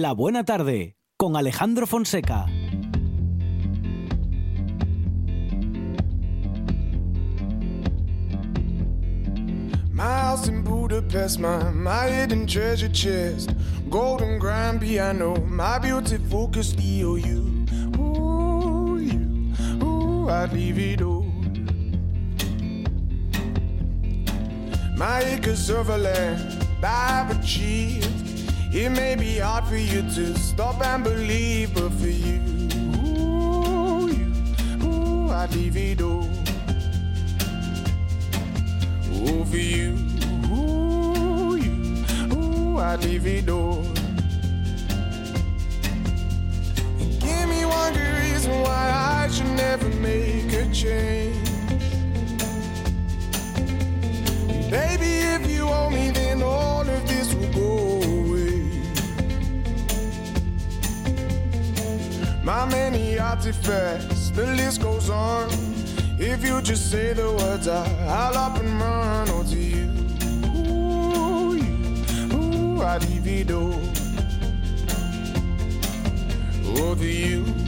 La Buena Tarde con Alejandro Fonseca. House in Budapest, my, my hidden treasure chest, golden grand piano, my beauty focused EOU. Ooh, you, ooh, I'd leave it all. My acres of land I've achieved. It may be hard for you to stop and believe, but for you, ooh, you, ooh, I'd leave it all. Ooh, for you, ooh, you, ooh, I'd leave it all. Give me one good reason why I should never make a change. Baby, if you owe me, then all of this will go My many artifacts, the list goes on. If you just say the words, I, I'll up and run. Oh, to you, ooh, you, ooh, I divido. Oh, to you,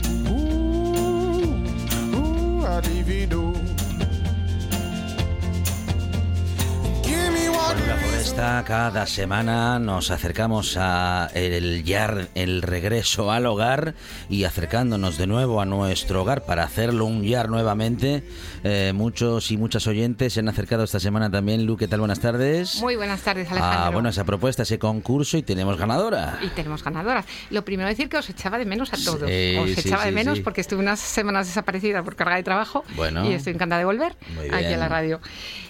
La Floresta, cada semana nos acercamos a el yard, el regreso al hogar y acercándonos de nuevo a nuestro hogar para hacerlo un yard nuevamente. Eh, muchos y muchas oyentes se han acercado esta semana también. Lu, ¿qué tal? Buenas tardes. Muy buenas tardes, Alejandro. Ah, bueno, esa propuesta, ese concurso y tenemos ganadora. Y tenemos ganadoras. Lo primero decir que os echaba de menos a todos. Sí, os sí, echaba de sí, menos sí. porque estuve unas semanas desaparecida por carga de trabajo Bueno. y estoy encantada de volver aquí a la radio.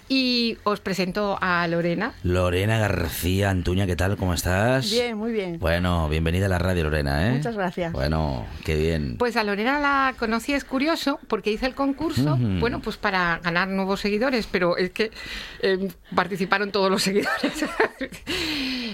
Y os presento a Lorena. Lorena García Antuña, ¿qué tal? ¿Cómo estás? Bien, muy bien. Bueno, bienvenida a la radio, Lorena, ¿eh? Muchas gracias. Bueno, qué bien. Pues a Lorena la conocí, es curioso, porque hice el concurso, bueno, pues para ganar nuevos seguidores, pero es que eh, participaron todos los seguidores.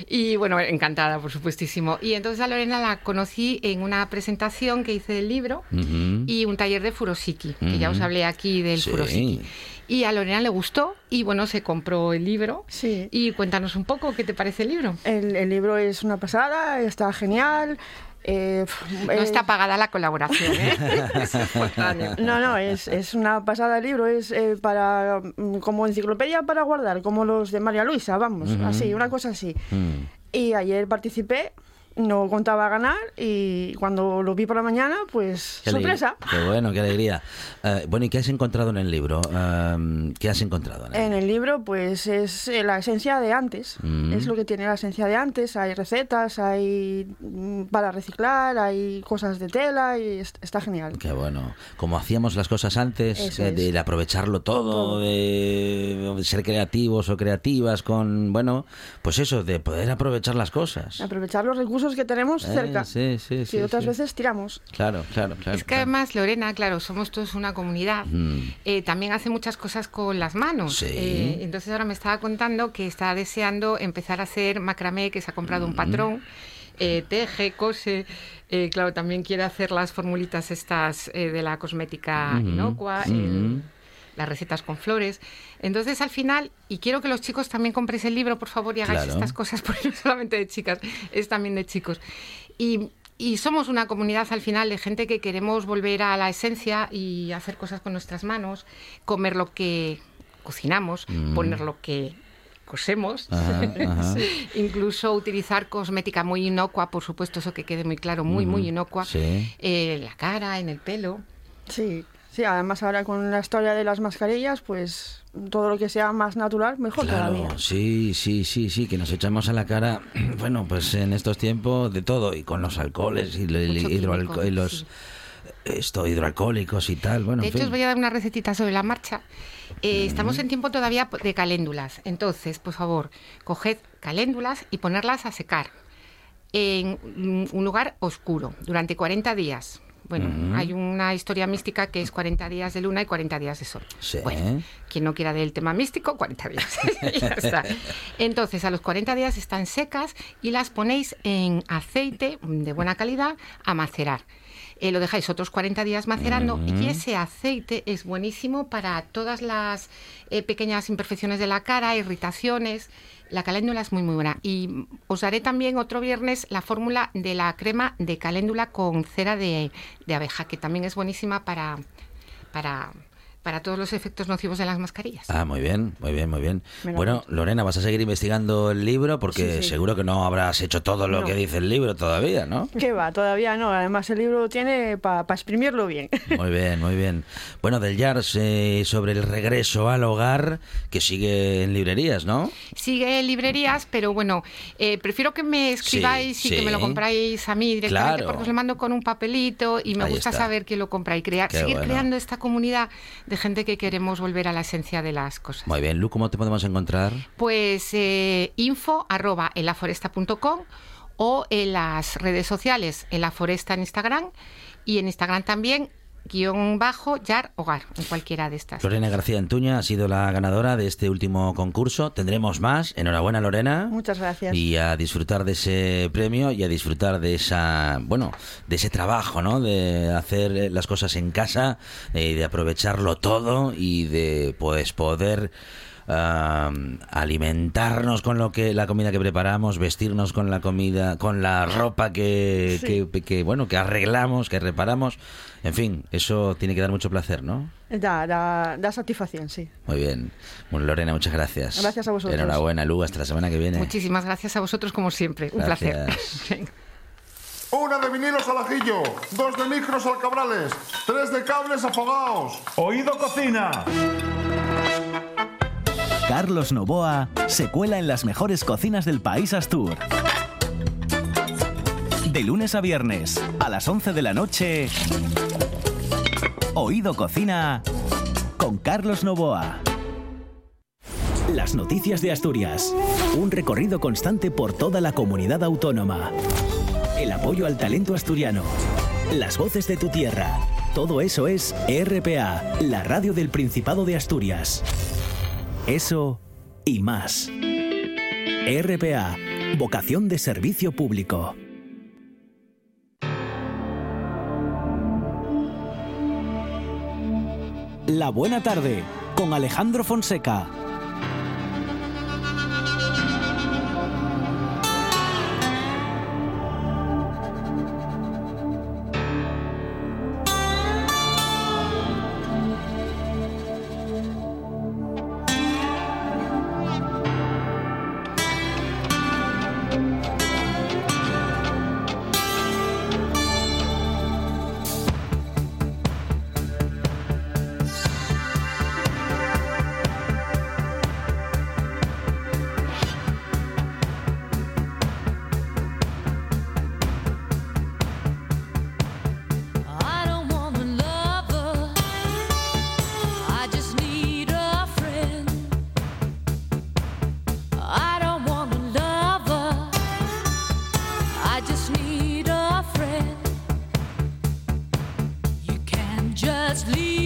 y bueno, encantada, por supuestísimo. Y entonces a Lorena la conocí en una presentación que hice del libro y un taller de Furosiki, que ya os hablé aquí del Sí. Furosiki. Y a Lorena le gustó y bueno, se compró el libro. Sí. Y cuéntanos un poco qué te parece el libro. El, el libro es una pasada, está genial. eh, No eh, está pagada la colaboración, ¿eh? No, no, es, es una pasada el libro, es eh, para mm, como enciclopedia para guardar, como los de María Luisa, vamos, así, una cosa así. Mm. Y ayer participé, no contaba ganar y cuando lo vi por la mañana, pues Qué sorpresa. Qué bueno, qué alegría. Eh, bueno, ¿y qué has encontrado en el libro? Eh, ¿Qué has encontrado en él? En el libro, pues es eh, la esencia de antes. Mm. Es lo que tiene la esencia de antes. Hay recetas, hay mm, para reciclar, hay cosas de tela y es- está genial. Qué bueno. Como hacíamos las cosas antes, Eso de, de aprovecharlo todo, Todo. de ser creativos o creativas con, bueno, pues eso, de poder aprovechar las cosas. Aprovechar los recursos que tenemos Eh, cerca. sí, sí, sí, que otras sí. veces tiramos. Claro, claro, claro. Es que claro. además, Lorena, claro, somos todos una comunidad. Mm. eh, también hace muchas cosas con las manos. Sí. Eh, entonces ahora me estaba contando que está deseando empezar a hacer macramé, que se ha comprado Mm. un patrón. eh, teje, cose, eh, claro, también quiere hacer las formulitas estas eh, de la cosmética Ujú, inocua. Las recetas con flores. Entonces, al final, y quiero que los chicos también compréis el libro, por favor, y hagáis Claro. estas cosas, porque no solamente de chicas, es también de chicos. Y, y somos una comunidad al final de gente que queremos volver a la esencia y hacer cosas con nuestras manos, comer lo que cocinamos, poner lo que cosemos, Mm. Ajá, ajá. incluso utilizar cosmética muy inocua, por supuesto, eso que quede muy claro, muy, muy inocua, Sí. eh, en la cara, en el pelo. Sí, sí, además ahora con la historia de las mascarillas, pues todo lo que sea más natural, mejor todavía. Claro, sí, sí, sí, sí, que nos echamos a la cara, bueno, pues en estos tiempos de todo, y con los alcoholes y, el Mucho hidroalco- químico, y los sí. esto hidroalcohólicos y tal, bueno, De en hecho, fin. os voy a dar una recetita sobre la marcha. Eh, Estamos en tiempo todavía de caléndulas. Entonces, por favor, coged caléndulas y ponerlas a secar en un lugar oscuro durante 40 días. Bueno, hay una historia mística que es 40 días de luna y 40 días de sol. Sí. Bueno, quien no quiera del tema místico, 40 días. Ya está. Entonces, a los 40 días están secas y las ponéis en aceite de buena calidad a macerar. Eh, lo dejáis otros 40 días macerando y ese aceite es buenísimo para todas las eh, pequeñas imperfecciones de la cara, irritaciones. La caléndula es muy muy buena. Y os daré también otro viernes la fórmula de la crema de caléndula con cera de, de abeja, que también es buenísima para, para, para todos los efectos nocivos de las mascarillas. Ah, muy bien, muy bien, muy bien. Bueno, Lorena, vas a seguir investigando el libro porque Sí, sí. seguro que no habrás hecho todo lo No. que dice el libro todavía, ¿no? ¿Qué va? Todavía no. Además, el libro tiene para exprimirlo bien. Muy bien, muy bien. Bueno, del Jars eh, sobre el regreso al hogar que sigue en librerías, ¿no? Sigue en librerías, pero bueno, eh, prefiero que me escribáis Sí, y que me lo compráis a mí directamente Claro. porque os lo mando con un papelito y me Ahí gusta está. saber quién lo compra y crear, Qué seguir bueno. creando esta comunidad de gente que queremos volver a la esencia de las cosas. Muy bien, Lu, ¿cómo te podemos encontrar? Pues eh, info arroba elaforesta.com o en las redes sociales, en la foresta en Instagram y en Instagram también guion bajo yar hogar, en cualquiera de estas. Lorena García Antuña ha sido la ganadora de este último concurso. Tendremos más. Enhorabuena, Lorena. Muchas gracias. Y a disfrutar de ese premio y a disfrutar de esa, bueno, de ese trabajo, ¿no? De hacer las cosas en casa, eh, de aprovecharlo todo y de, pues, poder alimentarnos con lo que la comida que preparamos, vestirnos con la comida, con la ropa que, Sí. que, que, bueno, que arreglamos, que reparamos. En fin, eso tiene que dar mucho placer, ¿no? Da, da, da satisfacción, sí. Muy bien. Bueno, Lorena, muchas gracias. Gracias a vosotros. Enhorabuena, Lu. Hasta la semana que viene. Muchísimas gracias a vosotros como siempre. Un placer. Una de vinilos al ajillo, dos de micros al cabrales, tres de cables afogados. Oído cocina. Carlos Novoa se cuela en las mejores cocinas del país Astur. De lunes a viernes, a las 11 de la noche, Oído Cocina con Carlos Novoa. Las noticias de Asturias. Un recorrido constante por toda la comunidad autónoma. El apoyo al talento asturiano. Las voces de tu tierra. Todo eso es RPA, la radio del Principado de Asturias. Eso y más. RPA, vocación de servicio público. La buena tarde con Alejandro Fonseca. Can just leave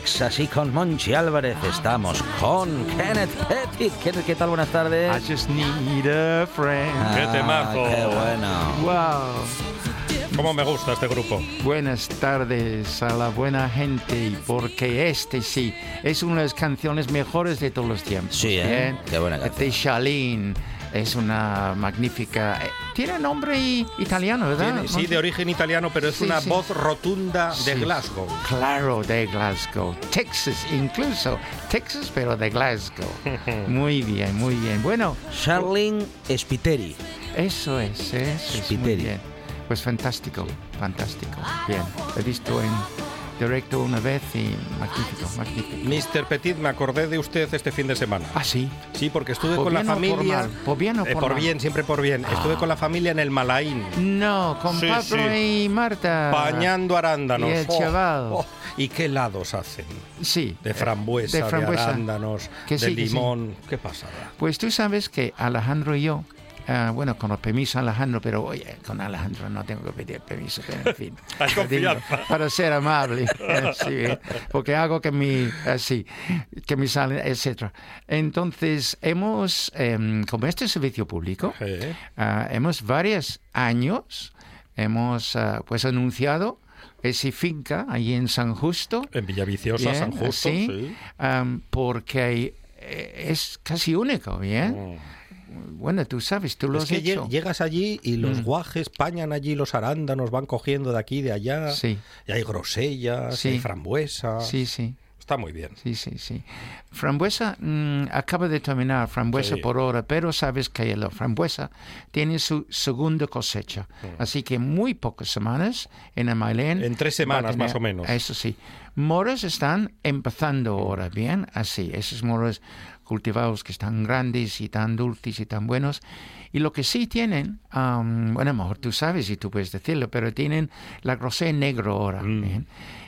Texas y con Monchi Álvarez estamos con Kenneth Pettit. ¿Qué, qué tal? Buenas tardes. I just need a friend. ¡Qué Ah, temazo! ¡Qué bueno! Wow. ¿Cómo me gusta este grupo? Buenas tardes a la buena gente, porque este sí es una de las canciones mejores de todos los tiempos. Sí, ¿eh? Bien. Qué buena canción. De. Es una magnífica. Tiene nombre italiano, ¿verdad? Tiene- sí, de origen italiano, pero es Sí, una sí. voz rotunda de Sí. Glasgow. Claro, de Glasgow. Texas, incluso. Texas, pero de Glasgow. Muy bien, muy bien. Bueno, Charlene Spiteri. Eso es, eso es muy Spiteri. bien. Pues fantástico, fantástico. Bien, he visto en directo una vez y magnífico, magnífico. Mr. Petit, me acordé de usted este fin de semana. Ah, sí. Sí, porque estuve ¿Por con la por familia. mal? ¿Por bien o Eh, por por mal? bien, siempre por bien. Estuve con la familia en el Malaín. No, con Sí, Pablo sí. y Marta. Bañando arándanos. Y el Oh, chaval. oh. ¿Y qué helados hacen? Sí. De eh, frambuesa, de, de frambuesa. arándanos, Que de sí, que sí. limón. ¿Qué pasada? Pues tú sabes que Alejandro y yo, ah, bueno, con el permiso de Alejandro, pero oye, con Alejandro no tengo que pedir permiso, pero en fin. Digo, para ser amable, eh, sí, eh, porque hago que mi, así, que me sale, etcétera. Entonces, hemos, em, como este es servicio público, Eh, ah, hemos varios años, hemos ah, pues anunciado esa finca allí en San Justo, En Villaviciosa, Bien, San Justo. así, sí. porque eh, es casi único, ¿bien? Bueno, tú sabes, tú lo Es has que hecho. lle- llegas allí y los Mm. guajes pañan allí los arándanos, van cogiendo de aquí y de allá. Sí. Y hay grosellas, Sí. hay frambuesa. Sí, sí, Está muy bien. sí, sí, sí. Frambuesa, mm, acaba de terminar frambuesa Sí. por hora, pero sabes que la frambuesa tiene su segunda cosecha. Así que muy pocas semanas en el Mailén. En tres semanas, tener- más o menos. Eso sí. Moras están empezando ahora, ¿bien? Así, esos moras cultivados que están grandes y tan dulces y tan buenos. Y lo que sí tienen, am, bueno, a lo mejor tú sabes y tú puedes decirlo, pero tienen la grosé negro ahora.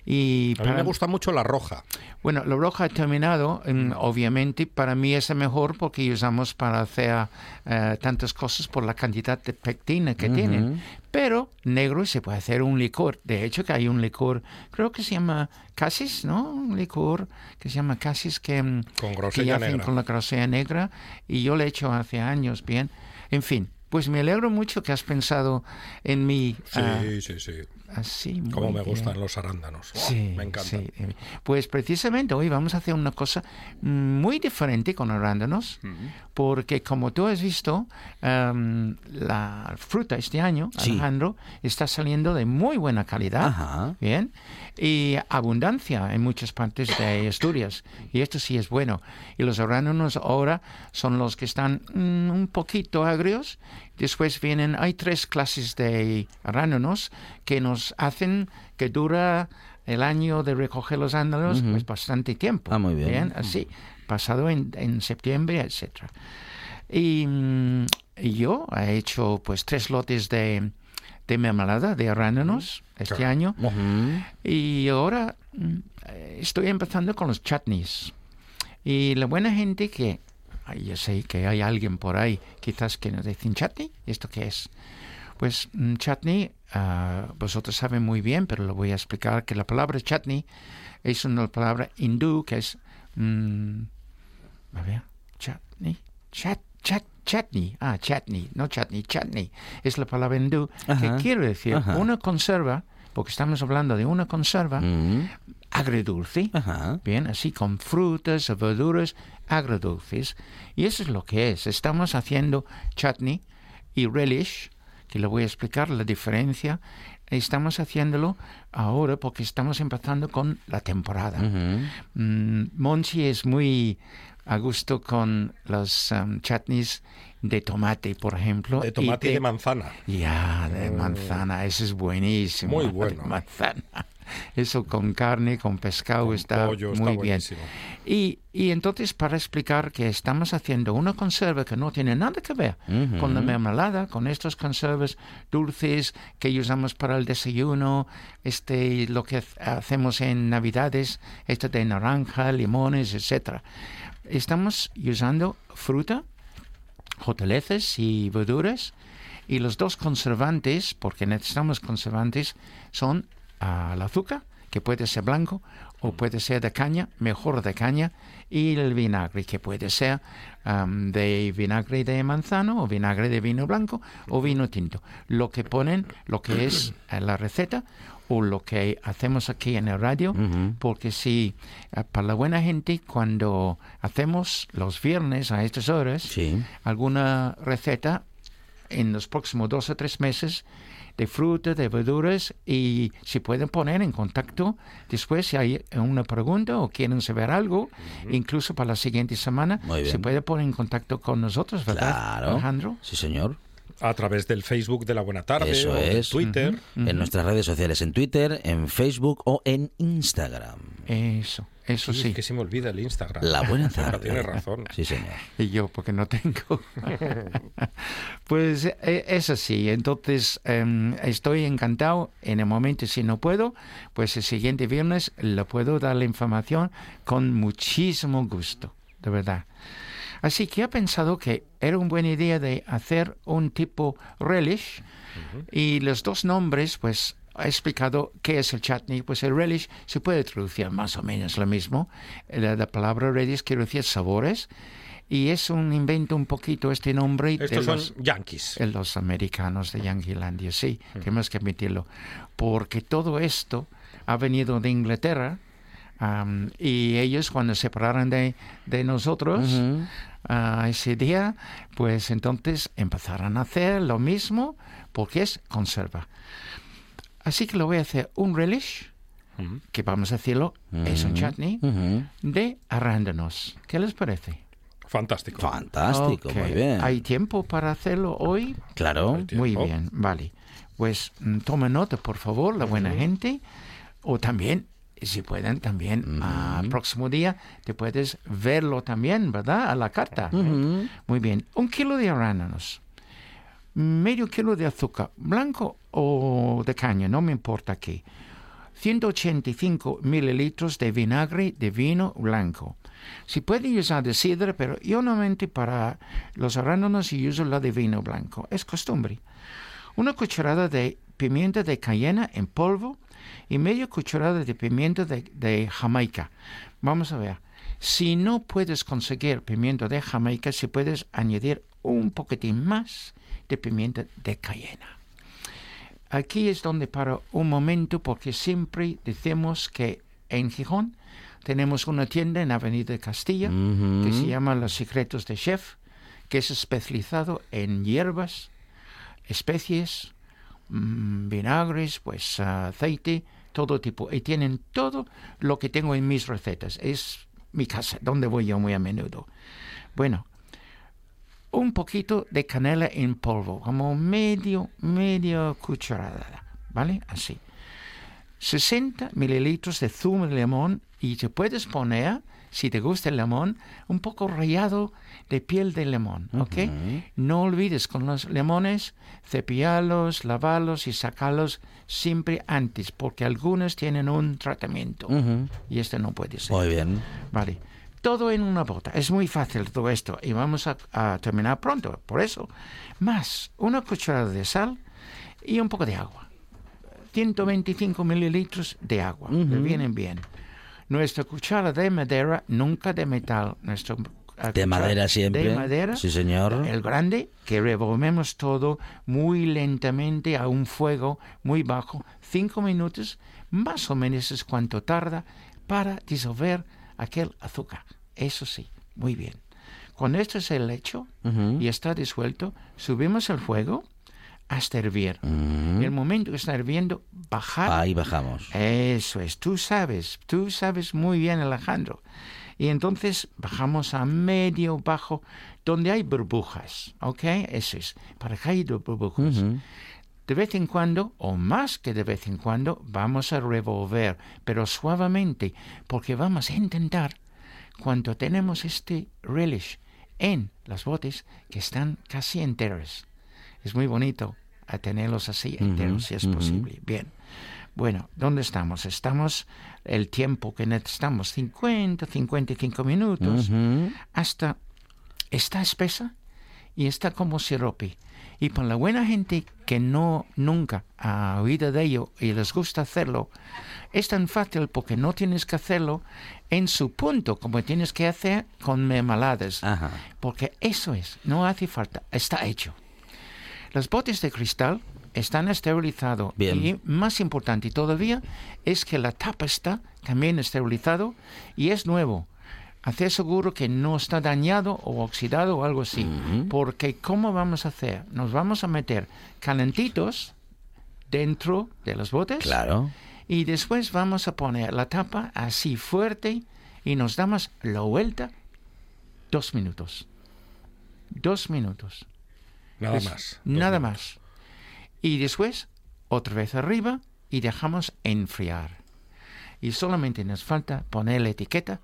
Y Mm. A mí me gusta mucho la roja. bueno, la roja ha terminado, mm, obviamente, para mí es mejor porque usamos para hacer eh, tantas cosas por la cantidad de pectina que tienen. Pero negro se puede hacer un licor. De hecho, que hay un licor, creo que se llama Casis, ¿no? Un licor que se llama Casis que, mm, Con que hacen negra. con la grosella negra. Y yo le he hecho hace años, bien. En fin, pues me alegro mucho que has pensado en mí. Sí, ah, sí, sí. Así, Como me bien. gustan los arándanos. Oh, Sí, me encanta. sí. Pues precisamente hoy vamos a hacer una cosa muy diferente con arándanos, porque como tú has visto, em, la fruta este año, Sí. Alejandro, está saliendo de muy buena calidad, Ajá. bien, y abundancia en muchas partes de Asturias, y esto sí es bueno. Y los arándanos ahora son los que están mm, un poquito agrios, Después vienen, hay tres clases de arándanos que nos hacen que dura el año de recoger los arándanos Ujú. pues bastante tiempo. Ah, muy bien. así, pasado en, en septiembre, etcétera. Y, y yo he hecho pues tres lotes de, de mermelada de arándanos este Claro. año. Y ahora mm, estoy empezando con los chutneys. Y la buena gente que, ay, yo sé que hay alguien por ahí, quizás que nos dicen chutney, ¿esto qué es? Pues mm, chutney, ah, vosotros saben muy bien, pero lo voy a explicar que la palabra chutney es una palabra hindú que es, mm, a ver, chutney, chat, chat, chutney, ah, chutney, no chutney, chutney, es la palabra hindú Ajá, que quiere decir ajá. una conserva, porque estamos hablando de una conserva Mm. Agridulce, Ajá. bien, así con frutas o verduras agridulces. Y eso es lo que es. Estamos haciendo chutney y relish, que le voy a explicar la diferencia. Estamos haciéndolo ahora porque estamos empezando con la temporada. Mm, Monchi es muy a gusto con los um, chutneys de tomate, por ejemplo. De tomate y de manzana. Ya, de manzana, eso es buenísimo. Muy de bueno. manzana. Eso con carne, con pescado Con está pollo, está muy bien. buenísimo. Y, y entonces para explicar que estamos haciendo una conserva que no tiene nada que ver con la mermelada, con estos conservas dulces que usamos para el desayuno, este lo que ha- hacemos en Navidades, esto de naranja, limones, etcétera. Estamos usando fruta, hortalizas y verduras y los dos conservantes, porque necesitamos conservantes, son el azúcar, que puede ser blanco o puede ser de caña, mejor de caña, y el vinagre, que puede ser de vinagre de manzano o vinagre de vino blanco o vino tinto. Lo que ponen, lo que es eh, la receta o lo que hacemos aquí en el radio, porque si eh, para la buena gente cuando hacemos los viernes a estas horas Sí. alguna receta en los próximos dos o tres meses de fruta, de verduras y si pueden poner en contacto después si hay una pregunta o quieren saber algo, incluso para la siguiente semana, se puede poner en contacto con nosotros, ¿verdad, Claro. Alejandro? Sí, señor. A través del Facebook de La Buena Tarde Eso o de es. Twitter. En nuestras redes sociales, en Twitter, en Facebook o en Instagram. Eso, eso Sí, sí. es que se me olvida el Instagram. La buena tarde. Tienes razón. Sí, señor. Y yo, porque no tengo. pues eh, es así. Entonces, em, estoy encantado. En el momento, si no puedo, pues el siguiente viernes le puedo dar la información con muchísimo gusto, de verdad. Así que he pensado que era una buena idea de hacer un tipo relish y los dos nombres, pues he explicado qué es el chutney. Pues el relish se puede traducir más o menos lo mismo. La, la palabra relish quiere decir sabores y es un invento un poquito este nombre de Estos son los, yankees. de los americanos de Yanquilandia, sí, tenemos que admitirlo, porque todo esto ha venido de Inglaterra y ellos cuando se separaron de, de nosotros ese día, pues entonces empezaron a hacer lo mismo porque es conserva. Así que lo voy a hacer un relish, que vamos a decirlo, es un chutney, Ujú. de arándanos. ¿Qué les parece? Fantástico. Fantástico, muy bien. ¿Hay tiempo para hacerlo hoy? Claro. Muy bien, vale. Pues mm, toma nota, por favor, la buena gente. O también, si pueden, también al próximo día te puedes verlo también, ¿verdad? A la carta. Muy bien. Un kilo de arándanos. Medio kilo de azúcar, blanco o de caña, no me importa qué. 185 mililitros de vinagre de vino blanco. Si pueden usar de sidra, pero yo normalmente para los arándanos uso la de vino blanco. Es costumbre. Una cucharada de pimienta de cayena en polvo y media cucharada de pimienta de, de Jamaica. Vamos a ver. Si no puedes conseguir pimienta de Jamaica, si puedes añadir un poquitín más de pimienta de cayena. Aquí es donde paro un momento porque siempre decimos que en Gijón tenemos una tienda en Avenida de Castilla que se llama Los Secretos de Chef, que es especializado en hierbas, especies, mm, vinagres, pues aceite, todo tipo. Y tienen todo lo que tengo en mis recetas. Es mi casa, donde voy yo muy a menudo. Bueno, un poquito de canela en polvo, como medio, medio cucharada, ¿vale? Así. 60 mililitros de zumo de limón y te puedes poner, si te gusta el limón, un poco rallado de piel de limón, ¿ok? No olvides con los limones cepillarlos, lavarlos y sacarlos siempre antes, porque algunos tienen un tratamiento y este no puede ser. Muy bien. Vale. Todo en una bota. Es muy fácil todo esto y vamos a, a terminar pronto. Por eso, más una cucharada de sal y un poco de agua. 125 mililitros de agua. Le vienen bien. Nuestra cuchara de madera, nunca de metal. Nuestro, eh, De madera siempre. De madera. Sí, señor. El grande, que revolvemos todo muy lentamente a un fuego muy bajo. Cinco minutos, más o menos es cuanto tarda para disolver aquel azúcar. Eso sí, muy bien. Cuando esto es el hecho y está disuelto, subimos el fuego hasta hervir. En el momento que está hirviendo, bajar. Ahí bajamos. Eso es, tú sabes, tú sabes muy bien, Alejandro. Y entonces bajamos a medio bajo, donde hay burbujas, ¿ok? Eso es, para que haya burbujas. De vez en cuando, o más que de vez en cuando, vamos a revolver, pero suavemente, porque vamos a intentar, cuando tenemos este relish en las botes, que están casi enteros. Es muy bonito a tenerlos así enteros, si es posible. Bien. Bueno, ¿dónde estamos? Estamos el tiempo que necesitamos, 50, 55 minutos, hasta está espesa y está como sirope. Y para la buena gente que no nunca ha oído de ello y les gusta hacerlo, es tan fácil porque no tienes que hacerlo en su punto como tienes que hacer con mermeladas. Ajá. Porque eso es, no hace falta, está hecho. Los botes de cristal están esterilizados. Y más importante todavía es que la tapa está también esterilizado y es nuevo. Hacer seguro que no está dañado o oxidado o algo así. Porque ¿cómo vamos a hacer? Nos vamos a meter calentitos dentro de los botes. Claro. Y después vamos a poner la tapa así fuerte y nos damos la vuelta dos minutos. Dos minutos. Nada más. Nada más. Y después, otra vez arriba y dejamos enfriar. Y solamente nos falta poner la etiqueta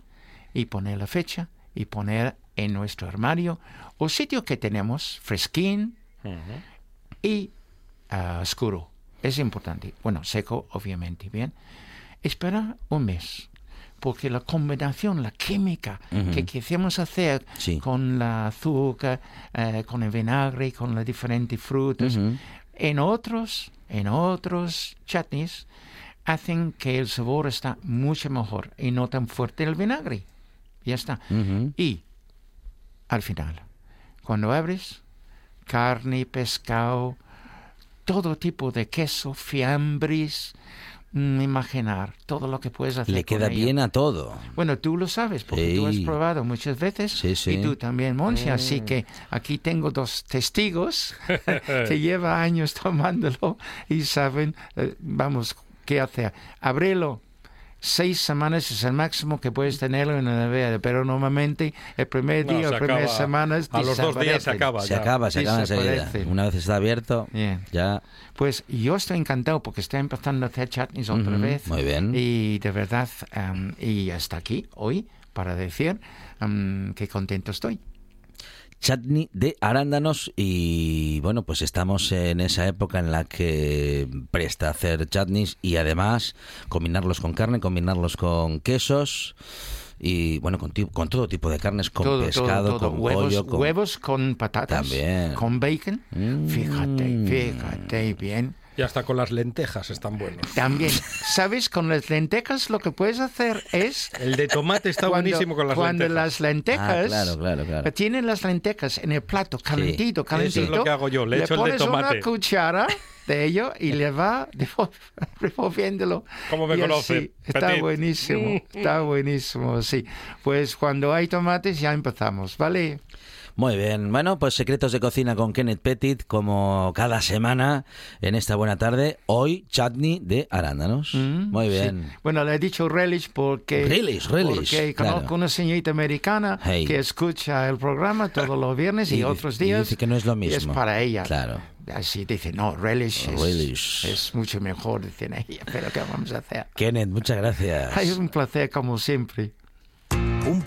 y poner la fecha y poner en nuestro armario o sitio que tenemos fresquín y ah, oscuro. Es importante. Bueno, seco, obviamente, bien. Espera un mes. Porque la combinación, la química que quisimos hacer Sí. con la azúcar, eh, con el vinagre, con las diferentes frutas, en otros, en otros chutneys, hacen que el sabor está mucho mejor y no tan fuerte el vinagre. Ya está. Y al final, cuando abres carne, pescado, todo tipo de queso, fiambres, mm, imaginar todo lo que puedes hacer. Le con queda ello. bien a todo. Bueno, tú lo sabes porque tú has probado muchas veces Sí, sí. y tú también, Monse. Así que aquí tengo dos testigos que llevan años tomándolo y saben, eh, vamos, qué hacer. Abrilo. Seis semanas es el máximo que puedes tenerlo en la nevera, pero normalmente el primer No, día se o primeras semanas a los dos días se acaba. Se ya. acaba, se acaba enseguida. Una vez está abierto, Bien. ya. Pues yo estoy encantado porque estoy empezando a hacer chutneys otra Ujú, vez. muy bien. Y de verdad, y hasta aquí hoy para decir em, que contento estoy. Chutney de arándanos y bueno pues estamos en esa época en la que presta hacer chutneys y además combinarlos con carne combinarlos con quesos y bueno con, con todo tipo de carnes con todo, pescado todo, todo. con huevos, pollo con huevos con patatas, También. con bacon. Mm. Fíjate, fíjate bien. Y hasta con las lentejas están buenos. También, ¿sabes? Con las lentejas lo que puedes hacer es... El de tomate está cuando, buenísimo con las cuando lentejas. las lentejas... Ah, claro, claro, claro. Tienen las lentejas en el plato, calentito, calentito. Eso es lo que hago yo, le echo el de pones tomate. una cuchara de ello y le va revolviéndolo. ¿Cómo me conoce, Está Petit? buenísimo, está buenísimo, sí. Pues cuando hay tomates ya empezamos, ¿vale? Muy bien, bueno, pues secretos de cocina con Kenneth Petit, como cada semana en esta buena tarde. Hoy, chutney de arándanos. Mm, Muy sí. bien. Bueno, le he dicho relish porque... Relish, relish, Porque claro. conozco una señorita americana Hey. que escucha el programa todos los viernes y, Y- otros y días. dice que no es lo y es mismo. para ella. Claro. Así dice, no, relish, es, Relish. es mucho mejor, dice ella. Pero ¿qué vamos a hacer? Kenneth, muchas gracias. Es un placer como siempre.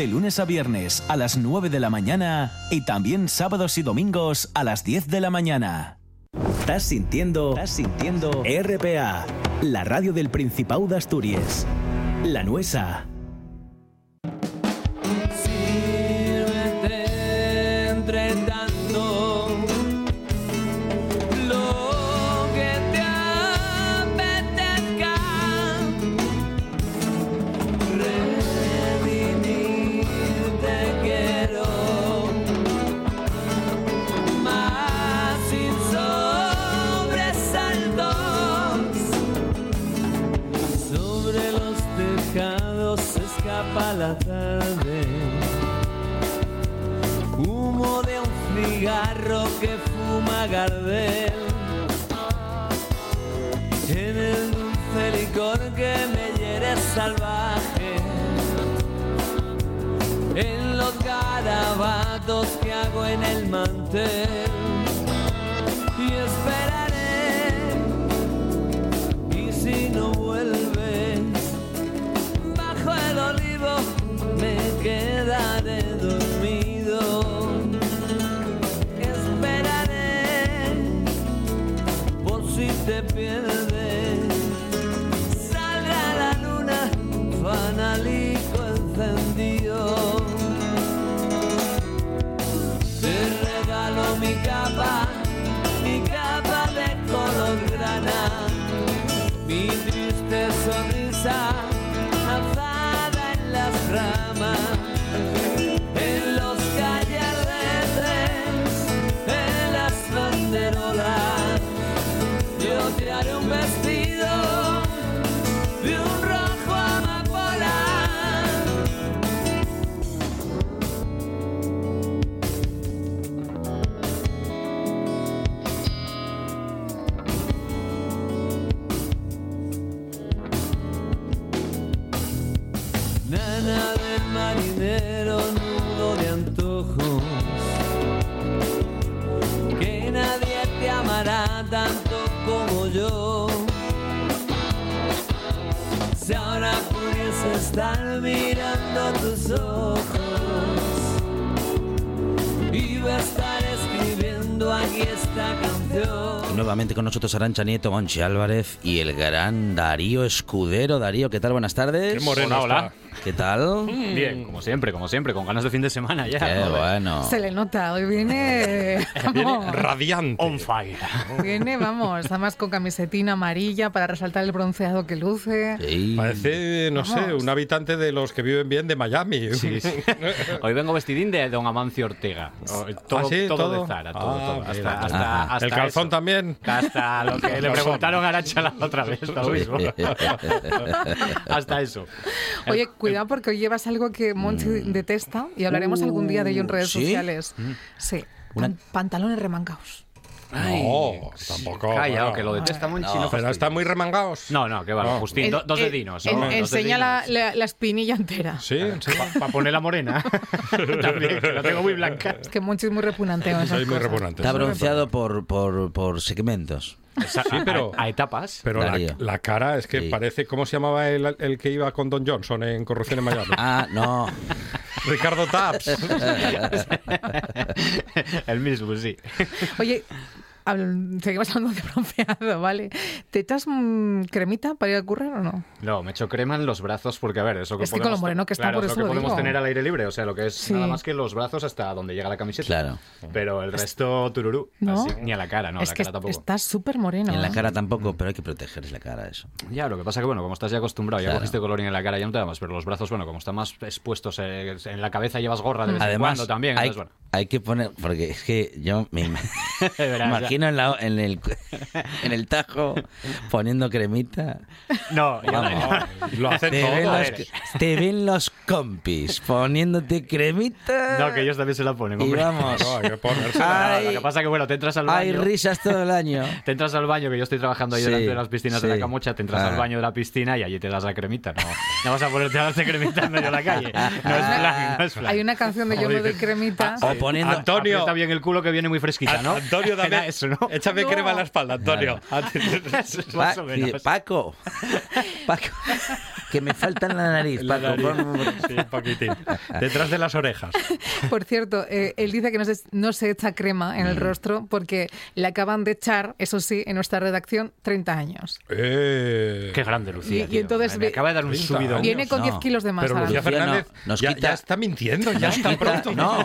De lunes a viernes a las 9 de la mañana y también sábados y domingos a las 10 de la mañana. Estás sintiendo, estás sintiendo RPA, la radio del Principado de Asturias. La Nuesa. Sobre los tejados se escapa la tarde. Humo de un cigarro que fuma Gardel. En el dulce licor que me hiere salvaje. En los garabatos que hago en el mantel. Y esperaré. Me quedaré dormido. Esperaré por si te pierdes. Salga la luna, fanalico encendido. Te regalo mi capa, mi capa de color grana mi triste sonrisa tanto como yo. Si ahora pudiese estar mirando tus ojos, iba a estar escribiendo aquí esta canción. Y nuevamente con nosotros Arancha Nieto, Monchi Álvarez y el gran Darío Escudero. Darío, ¿qué tal? Buenas tardes. Qué moreno Hola, hola. ¿Qué tal? Bien, como siempre, como siempre, con ganas de fin de semana ya. Qué Joder. bueno. Se le nota, hoy viene, vamos, Radiante. On fire. viene, vamos, además con camisetina amarilla para resaltar el bronceado que luce. Parece, no sé, Vamos. un habitante de los que viven bien de Miami. Sí, sí. Hoy vengo vestidín de Don Amancio Ortega. Oh, Todo, ¿Ah, sí? todo ¿Todo? de Zara, todo, Ah, todo. Hasta, hasta, hasta ¿El calzón eso. también? Hasta lo que le preguntaron a Arancha la otra vez, lo mismo. hasta eso. Oye, cuidado porque hoy llevas algo que Monchi detesta y hablaremos algún día de ello en redes ¿sí? sociales. Mm. Sí, Una- pan- pantalones remangados. No, tampoco. Calla, bueno. que lo detesta Monchi. No, Pero están muy remangados. No, no, que va, No. Justín, do- dos dedinos. en- enseña la, la- la espinilla entera. Sí, sí. Para poner la morena. También, que la tengo muy blanca. Es que Monchi es muy repugnante. Soy muy repugnante. Está bronceado por, por, por segmentos. Sí, pero- a, a etapas. Pero la, cara es que Sí. parece, ¿cómo se llamaba el, el que iba con Don Johnson en Corrupción en Miami? Ah, no. Ricardo Taps. El mismo, sí. Oye, habl- seguimos hablando de bronceado, ¿vale? ¿Te echas mm, cremita para ir a currar o no? No, me echo crema en los brazos porque, a ver, eso que Es que con podemos lo moreno que está, claro, por es eso lo que lo podemos digo. tener al aire libre, o sea, lo que es Sí. nada más que los brazos hasta donde llega la camiseta. Claro. Pero el resto, tururú. ¿No? Así, ni a la cara, no, es la que cara tampoco. estás súper moreno. En la ¿eh? cara tampoco, pero hay que protegerse la cara, eso. Ya, lo que pasa que, bueno, como estás ya acostumbrado, ya Claro. cogiste colorín en la cara, ya no te da más, pero los brazos, bueno, como están más expuestos eh, en la cabeza, llevas gorra de vez en Además, cuando también. hay, entonces, bueno. hay que poner, porque es que yo me imagino en, la- en el, en el tajo poniendo cremita. No, Vamos. no. Lo hacen Te todo. ven, los, te ven los compis poniéndote cremita. No, que ellos también se la ponen, Y vamos. No, hay que ponérsela. Ay, Lo que pasa que, bueno, te entras al hay baño. risas todo el año. Te entras al baño, que yo estoy trabajando ahí Sí, delante de las piscinas de sí. la camocha, te entras Ah. al baño de la piscina y allí te das la cremita. No, no vas a ponerte a darte cremita en medio de la calle. No es plan, no es plan. Hay una canción de Yo me doy cremita. O poniendo. Antonio. Aprieta bien el culo que viene muy fresquita, ¿no? Antonio, dame, ¿no? échame No. crema en la espalda, Antonio. Más o menos. Paco, Paco, que me falta en la nariz, La Paco. nariz. pon- Sí, un poquitín. Detrás de las orejas. Por cierto, eh, él dice que no se, no se echa crema en el Mm. rostro porque le acaban de echar, eso sí, en nuestra redacción, 30 años. Eh. Qué grande, Lucía. Y- y entonces me acaba de dar un 30 subido. Viene con no. 10 kilos de más. Pero Lucía Lucía no, Fernández nos ya, quita- ya está mintiendo, ya está quita- pronto. no,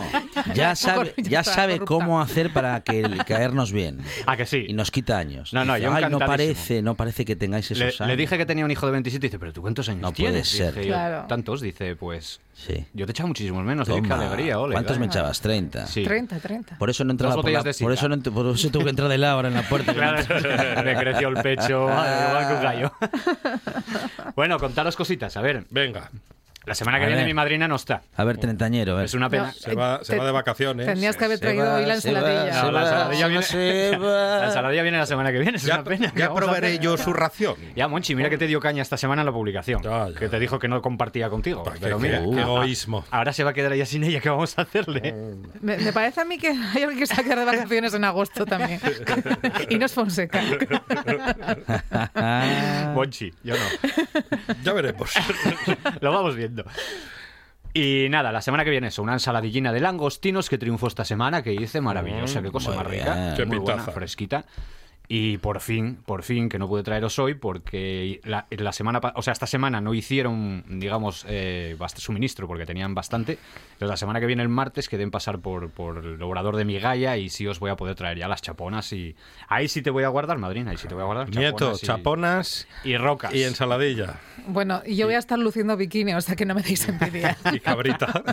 ya sabe, Ya sabe cómo hacer para que caernos bien. Ah, que sí. Y nos quita años. No, no, Dice, yo Ay, no encantadísimo". parece, no parece que tengáis Le, esos le años. dije que tenía un hijo de 27 y dice, pero tú cuántos años No puede tienes? ser. Dije yo. Tantos, dice, pues Sí. yo te echaba muchísimos menos. Dice, qué Toma. alegría, ole. ¿Cuántos me echabas? 30. Sí. 30, 30. Por eso no entraba por, la- por eso no ent- por eso tuve que entrar de la hora en la puerta. Claro, me creció el pecho, igual que un gallo. bueno, contaros cositas, a ver. Venga. La semana que A viene ver. mi madrina no está. A ver, treintañero. Es una pena. No, Se va, se Te- va de vacaciones. Tendrías que haber traído va, hoy la ensaladilla. No, la ensaladilla viene, la ensaladilla viene la semana que viene, es Ya, una pena. ¿qué ya probaré yo su ración. Ya, Monchi, mira que te dio caña esta semana en la publicación. Ya, ya. Que te dijo que no compartía contigo. Qué- Pero mira, qué ah, egoísmo. Ahora se va a quedar ella sin ella, ¿qué vamos a hacerle? Me, me parece a mí que hay alguien que se va a quedar de vacaciones en agosto también. y no es Fonseca. Monchi, yo no. Ya veremos. Lo vamos viendo. Y nada, la semana que viene eso, una ensaladillina de langostinos que triunfó esta semana, que hice maravillosa, qué cosa muy más rica, Qué muy buena, fresquita. Y por fin, por fin, que no pude traeros hoy porque la, la semana, o sea, esta semana no hicieron, digamos, eh, bast- suministro porque tenían bastante. Pero la semana que viene, el martes, que den pasar por, por el obrador de Migalla y sí os voy a poder traer ya las chaponas y ahí sí te voy a guardar, madrina, ahí sí te voy a guardar. Nieto, y- chaponas y rocas. y ensaladilla. Bueno, y yo voy a estar luciendo bikini, o sea que no me deis envidia. Y cabrita.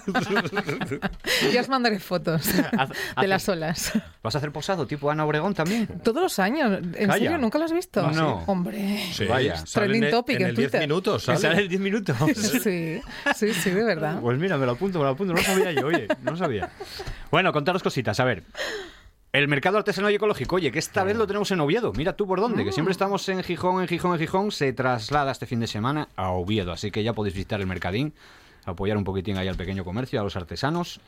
ya os mandaré fotos Haz- de las olas. ¿Vas a hacer posado tipo Ana Obregón también? Todos los años. ¿En Calla. serio? ¿Nunca lo has visto? No. Hombre. Sí, Vaya. Trending en el- topic en el 10 Twitter. minutos. ¿Me sale. sale el 10 minutos? Sí, sí, sí, de verdad. Pues mira, me lo apunto, me lo apunto. No lo sabía yo, oye, no lo sabía. Bueno, contaros cositas. A ver, el mercado artesanal y ecológico, oye, que esta vez lo tenemos en Oviedo. Mira tú por dónde, que siempre estamos en Gijón, en Gijón, en Gijón. Se traslada este fin de semana a Oviedo. Así que ya podéis visitar el mercadín, apoyar un poquitín ahí al pequeño comercio, a los artesanos.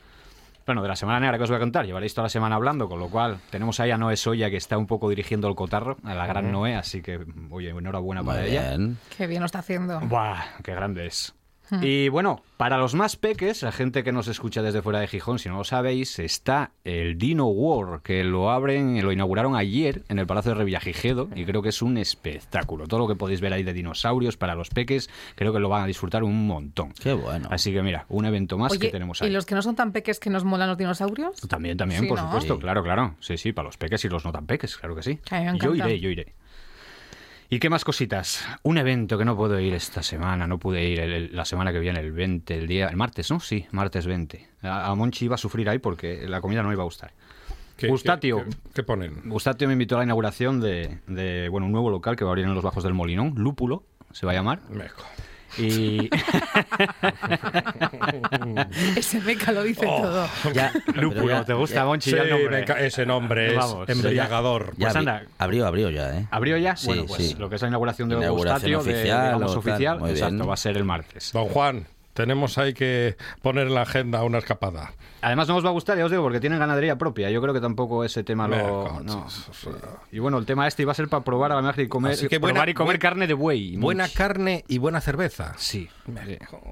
Bueno, de la semana negra que os voy a contar, llevaréis toda la semana hablando, con lo cual tenemos ahí a Noé Soya que está un poco dirigiendo el cotarro, a la gran. Noé, así que, oye, enhorabuena Muy para ella. bien. Qué bien lo está haciendo. Buah, qué grande es. Hmm. Y bueno, para los más peques, la gente que nos escucha desde fuera de Gijón, si no lo sabéis, está el Dino World, que lo abren, lo inauguraron ayer en el Palacio de Revillagigedo y creo que es un espectáculo. Todo lo que podéis ver ahí de dinosaurios para los peques, creo que lo van a disfrutar un montón. Qué bueno. Así que mira, un evento más Oye, que tenemos ¿y ahí. los que no son tan peques que nos molan los dinosaurios? También, también, Sí, por ¿no? supuesto, Sí. claro, claro. Sí, sí, para los peques y los no tan peques, claro que sí. Yo iré, yo iré. ¿Y qué más cositas? Un evento que no puedo ir esta semana, no pude ir el- el- la semana que viene, el 20, el día, el martes, ¿no? Sí, martes 20. A, a Monchi iba a sufrir ahí porque la comida no iba a gustar. ¿Qué- Gustatio. qué- qué ponen? Gustatio me invitó a la inauguración de, de, bueno, un nuevo local que va a abrir en los Bajos del Molinón, Lúpulo, se va a llamar. Y Ese meca lo dice Oh. todo. Ya, Lúpulo, ya- ¿te gusta, ya- Monchi? Sí, Ya el nombre. ese nombre es Vamos. embriagador. Ya Pues anda. abrió, abrió ya, ¿eh? ¿Abrió ya? Sí, bueno, pues sí. lo que es la inauguración de Inauguración Gustatio, de, oficial digamos, tal, oficial, exacto, bien. va a ser el martes. Don Juan, tenemos ahí que poner en la agenda una escapada. Además no os va a gustar, ya os digo, porque tienen ganadería propia. Yo creo que tampoco ese tema lo... no. Y bueno, el tema este iba a ser para probar a la y comer, Así que probar buena- y comer buen- carne de buey. Buena carne y buena cerveza. Sí.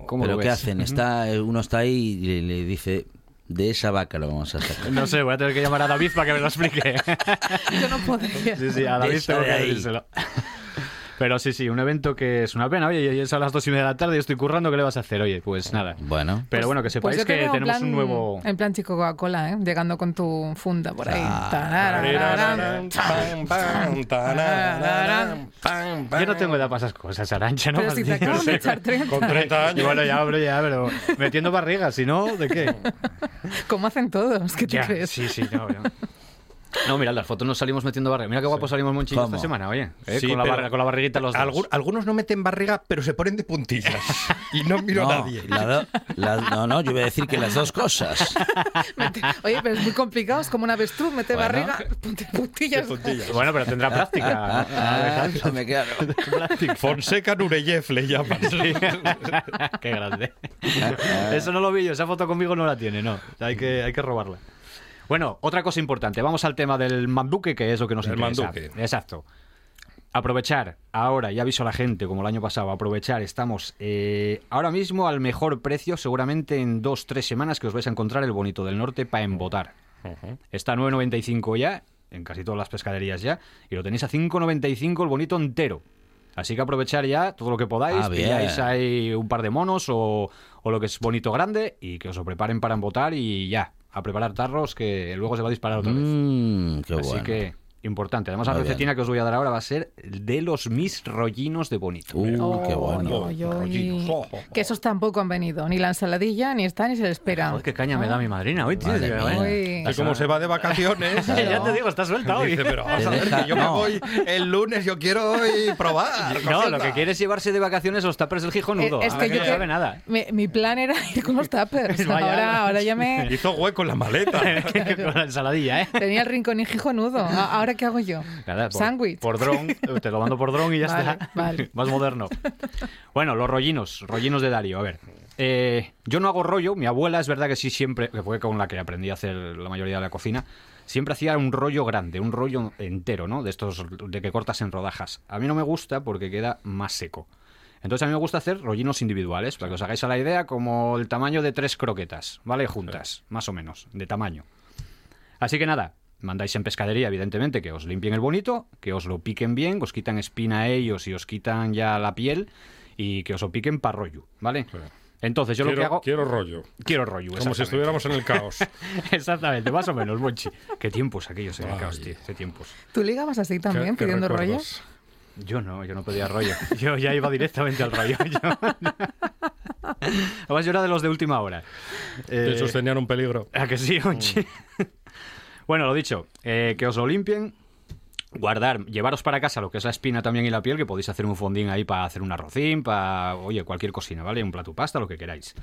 ¿Cómo ¿Pero lo qué ves? hacen? Está, uno está ahí y le, le dice, de esa vaca lo vamos a sacar. No sé, voy a tener que llamar a David para que me lo explique. Yo no podría. Sí, sí, a David tengo que ahí. decírselo. Pero sí, sí, un evento que es una pena. Oye, es a las dos y media de la tarde y estoy currando, ¿qué le vas a hacer? Oye, pues nada. Bueno. Pero bueno, que Pues sepáis yo te que tenemos plan- un nuevo... En plan chico Coca-Cola, ¿eh? Llegando con tu funda por ahí. Ah. Yo no tengo edad para esas cosas, Arancha, ¿no? Pero si te acaban de echar 30. Con 30 Y años. bueno, ya, hombre, ya, pero metiendo barrigas, si no, ¿de qué? ¿Cómo hacen todos? ¿Qué te Ya, crees? Sí, sí, no, no. No, mira, las fotos nos salimos metiendo barriga. Mira qué guapo salimos Monchi ¿Cómo? esta semana, oye. ¿eh? Sí, con, la con la barriguita los dos. Algunos no meten barriga, pero se ponen de puntillas. y no miro No, a nadie. la do- la- no, no, yo iba a decir que las dos cosas. Oye, pero es muy complicado. Es como una avestruz, mete Bueno. barriga, puntillas. Bueno, pero tendrá práctica. Ah, me quedo. Fonseca Nureyev le llaman. Qué grande. Eso no lo vi yo, esa foto conmigo no la tiene, no. Hay que, hay que robarla. Bueno, otra cosa importante. Vamos al tema del manduque, que es lo que nos El interesa. manduque. Exacto. Aprovechar, ahora, ya aviso a la gente, como el año pasado, aprovechar, estamos eh, ahora mismo al mejor precio, seguramente en dos, tres semanas que os vais a encontrar el bonito del norte para embotar. Está a 9.95 ya, en casi todas las pescaderías ya, y lo tenéis a 5.95 el bonito entero. Así que aprovechar ya todo lo que podáis, Ah, pilláis ahí un par de monos o, o lo que es bonito grande y que os lo preparen para embotar y ya, a preparar tarros que luego se va a disparar otra vez. Mm, qué Así bueno. que importante. Además, la recetina que os voy a dar ahora va a ser de los mis rollinos de bonito. Uh, qué bueno. Oy, oy, oy. Rollinos, ojo. Que esos tampoco han venido. Ni la ensaladilla, ni está, ni se le espera. Joder, qué caña me da mi madrina hoy, tío. Y como se va de vacaciones. Ya te digo, está suelta hoy. Dice, pero vamos a ver, que yo me voy el lunes, yo quiero hoy probar. No, lo que quiere es llevarse de vacaciones los tuppers del gijonudo. Eh, es Ah, que yo no que- sabe nada. Mi, mi plan era ir con los. Vaya. Ahora, ahora ya me. Hizo hueco en la maleta. Con la ensaladilla, ¿eh? Tenía el rincón hijonudo. A- ¿Ahora qué hago yo? Nada, por, Sándwich. Por dron, te lo mando por dron y ya Vale, está. vale. Más moderno. Bueno, los rollinos, rollinos de Darío. A ver, eh, yo no hago rollo. Mi abuela es verdad que sí siempre, que fue con la que aprendí a hacer la mayoría de la cocina, siempre hacía un rollo grande, un rollo entero, ¿no? De estos de que cortas en rodajas. A mí no me gusta porque queda más seco. Entonces a mí me gusta hacer rollinos individuales, para que os hagáis a la idea, como el tamaño de tres croquetas, ¿vale? Juntas, más o menos, de tamaño. Así que nada, mandáis en pescadería, evidentemente, que os limpien el bonito, que os lo piquen bien, os quitan espina a ellos y os quitan ya la piel y que os lo piquen para rollo, ¿vale? Entonces yo quiero, lo que hago... quiero rollo. Quiero rollo, Como si estuviéramos en el caos. Exactamente, más o menos, Monchi. Qué tiempos aquellos en el Ay. caos, tío. Qué tiempos. ¿Tú ligabas así también, Qué- pidiendo rollos? Yo no, yo no pedía rollo. Yo ya iba directamente al rollo. Yo- Además, yo era de los de última hora. Eh, Esos tenían un peligro. ¿A que sí, Monchi? Bueno, lo dicho, eh, que os lo limpien, guardar, llevaros para casa lo que es la espina también y la piel, que podéis hacer un fondín ahí para hacer un arrocín, para, oye, cualquier cocina, ¿vale? Un plato pasta, lo que queráis.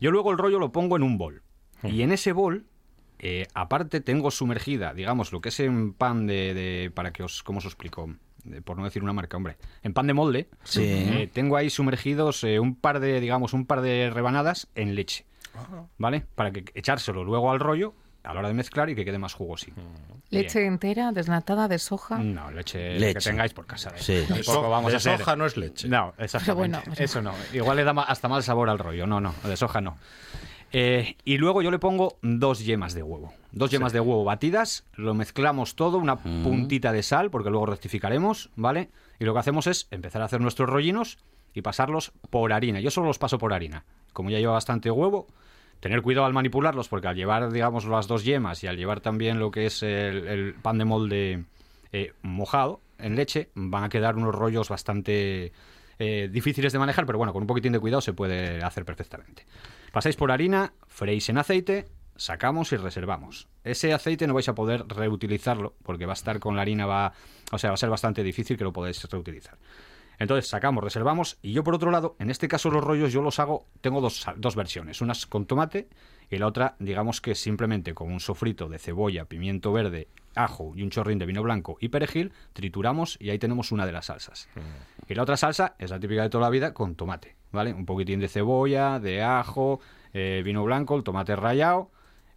Yo luego el rollo lo pongo en un bol. Y en ese bol, eh, aparte tengo sumergida, digamos, lo que es en pan de, de- para que os, ¿cómo os explico? De- por no decir una marca, hombre. En pan de molde, Sí. eh, tengo ahí sumergidos eh, un par de, digamos, un par de rebanadas en leche. ¿vale? Para que echárselo luego al rollo a la hora de mezclar y que quede más jugosito. Leche entera, desnatada, de soja. No, leche, Leche. que tengáis por casa. ¿eh? Sí. Tampoco vamos de a hacer- soja no es leche. No, exactamente. bueno, Eso no. Igual le da hasta mal sabor al rollo. No, no, de soja no. Eh, y luego yo le pongo dos yemas de huevo. Dos yemas de huevo batidas, lo mezclamos todo, una puntita de sal, porque luego rectificaremos, ¿vale? Y lo que hacemos es empezar a hacer nuestros rollinos y pasarlos por harina. Yo solo los paso por harina. Como ya lleva bastante huevo, tener cuidado al manipularlos, porque al llevar, digamos, las dos yemas y al llevar también lo que es el, pan de molde eh, mojado en leche, van a quedar unos rollos bastante eh, difíciles de manejar, pero bueno, con un poquitín de cuidado se puede hacer perfectamente. Pasáis por harina, freís en aceite, sacamos y reservamos. Ese aceite no vais a poder reutilizarlo, porque va a estar con la harina, va, o sea, va a ser bastante difícil que lo podáis reutilizar. Entonces sacamos, reservamos y yo por otro lado, en este caso los rollos yo los hago, tengo dos, dos versiones, unas con tomate y la otra digamos que simplemente con un sofrito de cebolla, pimiento verde, ajo y un chorrín de vino blanco y perejil, trituramos y ahí tenemos una de las salsas. Y la otra salsa es la típica de toda la vida con tomate, ¿vale? Un poquitín de cebolla, de ajo, eh, vino blanco, el tomate rallado,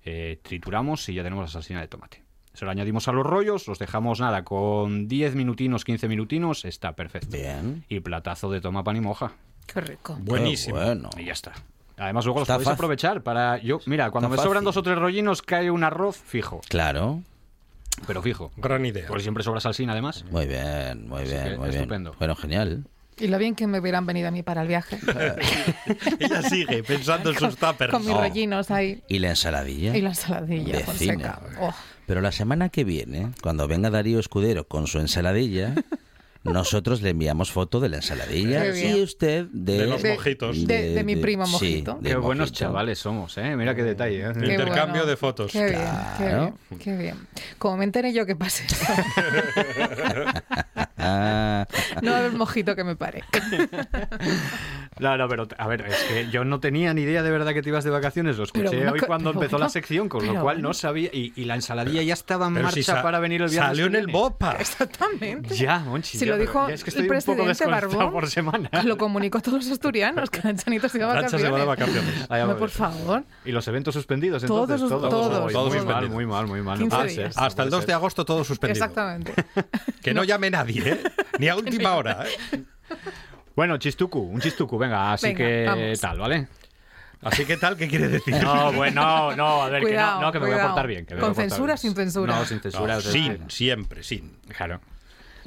eh, trituramos y ya tenemos la salsina de tomate. Se lo añadimos a los rollos, los dejamos nada, con 10 minutinos, 15 minutinos, está perfecto. Bien. Y platazo de toma pan y moja. Qué rico. Buenísimo. Qué bueno. Y ya está. Además luego los Está podéis fácil. aprovechar para... yo Mira, cuando Está me sobran fácil. dos o tres rollinos cae un arroz fijo. Claro. Pero fijo. Gran idea. Porque siempre sobra salsina además. Muy bien, muy Así bien, muy bien. estupendo. Bueno, genial. Y lo bien que me hubieran venido a mí para el viaje. Ella sigue pensando en sus tuppers. Con mis Oh. rollinos ahí. ¿Y la ensaladilla? Y la ensaladilla De Fonseca. cine. Oh. Pero la semana que viene, cuando venga Darío Escudero con su ensaladilla, nosotros le enviamos foto de la ensaladilla Qué y usted de, De los mojitos. De- de mi primo sí, mojito. de Qué buenos chavales somos, ¿eh? Mira qué detalle. ¿eh? Qué Intercambio bueno. de fotos. Qué bien, qué Claro. bien, qué bien. Como me enteré yo que pase no va a haber mojito que me pare. No, no, pero a ver, es que yo no tenía ni idea de verdad que te ibas de vacaciones. Lo escuché bueno, hoy cuando empezó la sección, con lo cual bueno. no sabía. Y, y la ensaladilla ya estaba en marcha si para venir el viernes. Salió en el. BOPA. Exactamente. Ya, Monchi. Si ya, lo dijo ya es que el estoy un poco presidente Barbón, por semana. lo comunicó a todos los asturianos que Chanito se iba a Arancha se va de vacaciones. a por favor. Y los eventos suspendidos, Todos entonces. todos, todos muy mal, suspendidos. muy mal, muy mal. No 15 puede días. ser, no Hasta el puede 2 de agosto todo suspendido. Exactamente. Que no llame nadie, ¿eh? Ni a última hora, ¿eh? Bueno, chistuku, un chistuku, venga, así Venga, que vamos. tal, ¿vale? Así que tal, ¿qué quiere decir? No, bueno, no, a ver, Cuidado, que no, no, que me voy a portar bien. que me ¿Con voy a portar censura, bien. sin censura? No, sin censura. No, o sin, siempre, sin. Claro.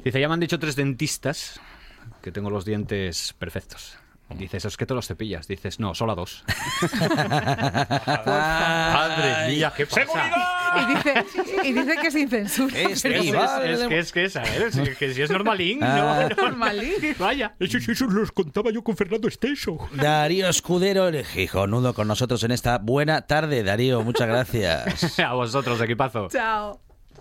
Dice, ya me han dicho tres dentistas que tengo los dientes perfectos. Dices, es que te los cepillas. Dices, no, solo a dos. Madre mía, qué pasa. Y dice, y dice que sin censura. Es pero que es, que es que esa, ¿eh? Es que si es normalín, Ah. no, normalín. Vaya. Eso, eso los contaba yo con Fernando Esteso. Darío Escudero, el gijonudo con nosotros en esta buena tarde. Darío, muchas gracias. A vosotros, equipazo. Chao.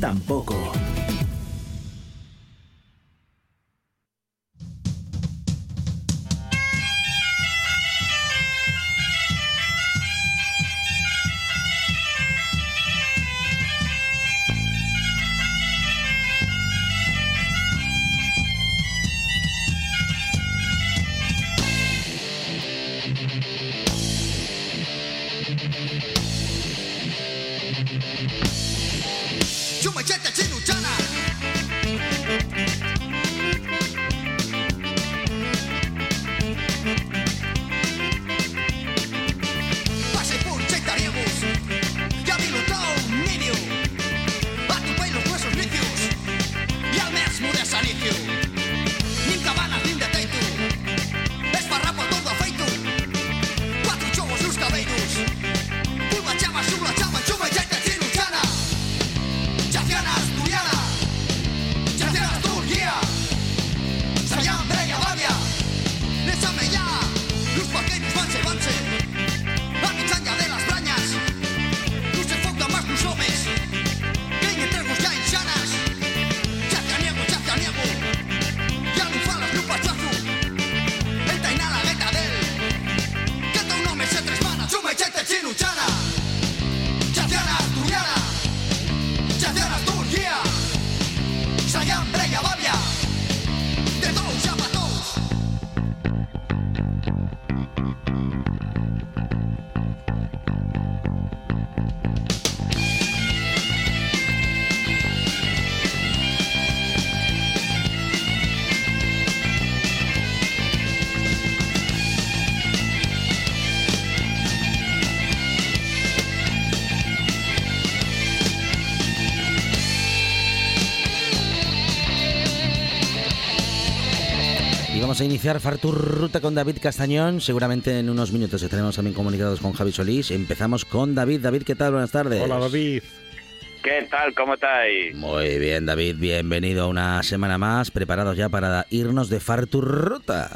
tampoco. Iniciar Farturruta con David Castañón. Seguramente en unos minutos estaremos también comunicados con Javi Solís. Empezamos con David. David, ¿qué tal? Buenas tardes. Hola, David. ¿Qué tal? ¿Cómo estáis? Muy bien, David. Bienvenido a una semana más. Preparados ya para irnos de Farturruta.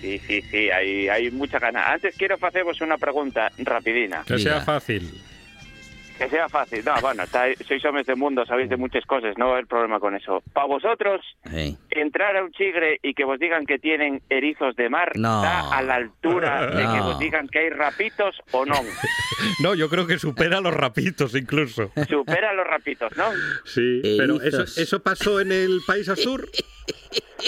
Sí, sí, sí, hay, hay mucha ganas. Antes quiero haceros una pregunta rapidina. Que sea fácil. Que sea fácil. No, bueno, sois hombres de mundo, sabéis de muchas cosas, no hay problema con eso. Para vosotros, Sí. entrar a un chigre y que vos digan que tienen erizos de mar No. está a la altura de que vos digan que hay rapitos o no. No, yo creo que supera los rapitos incluso. Supera los rapitos, ¿no? Sí, pero eso, eso pasó en el País Azul.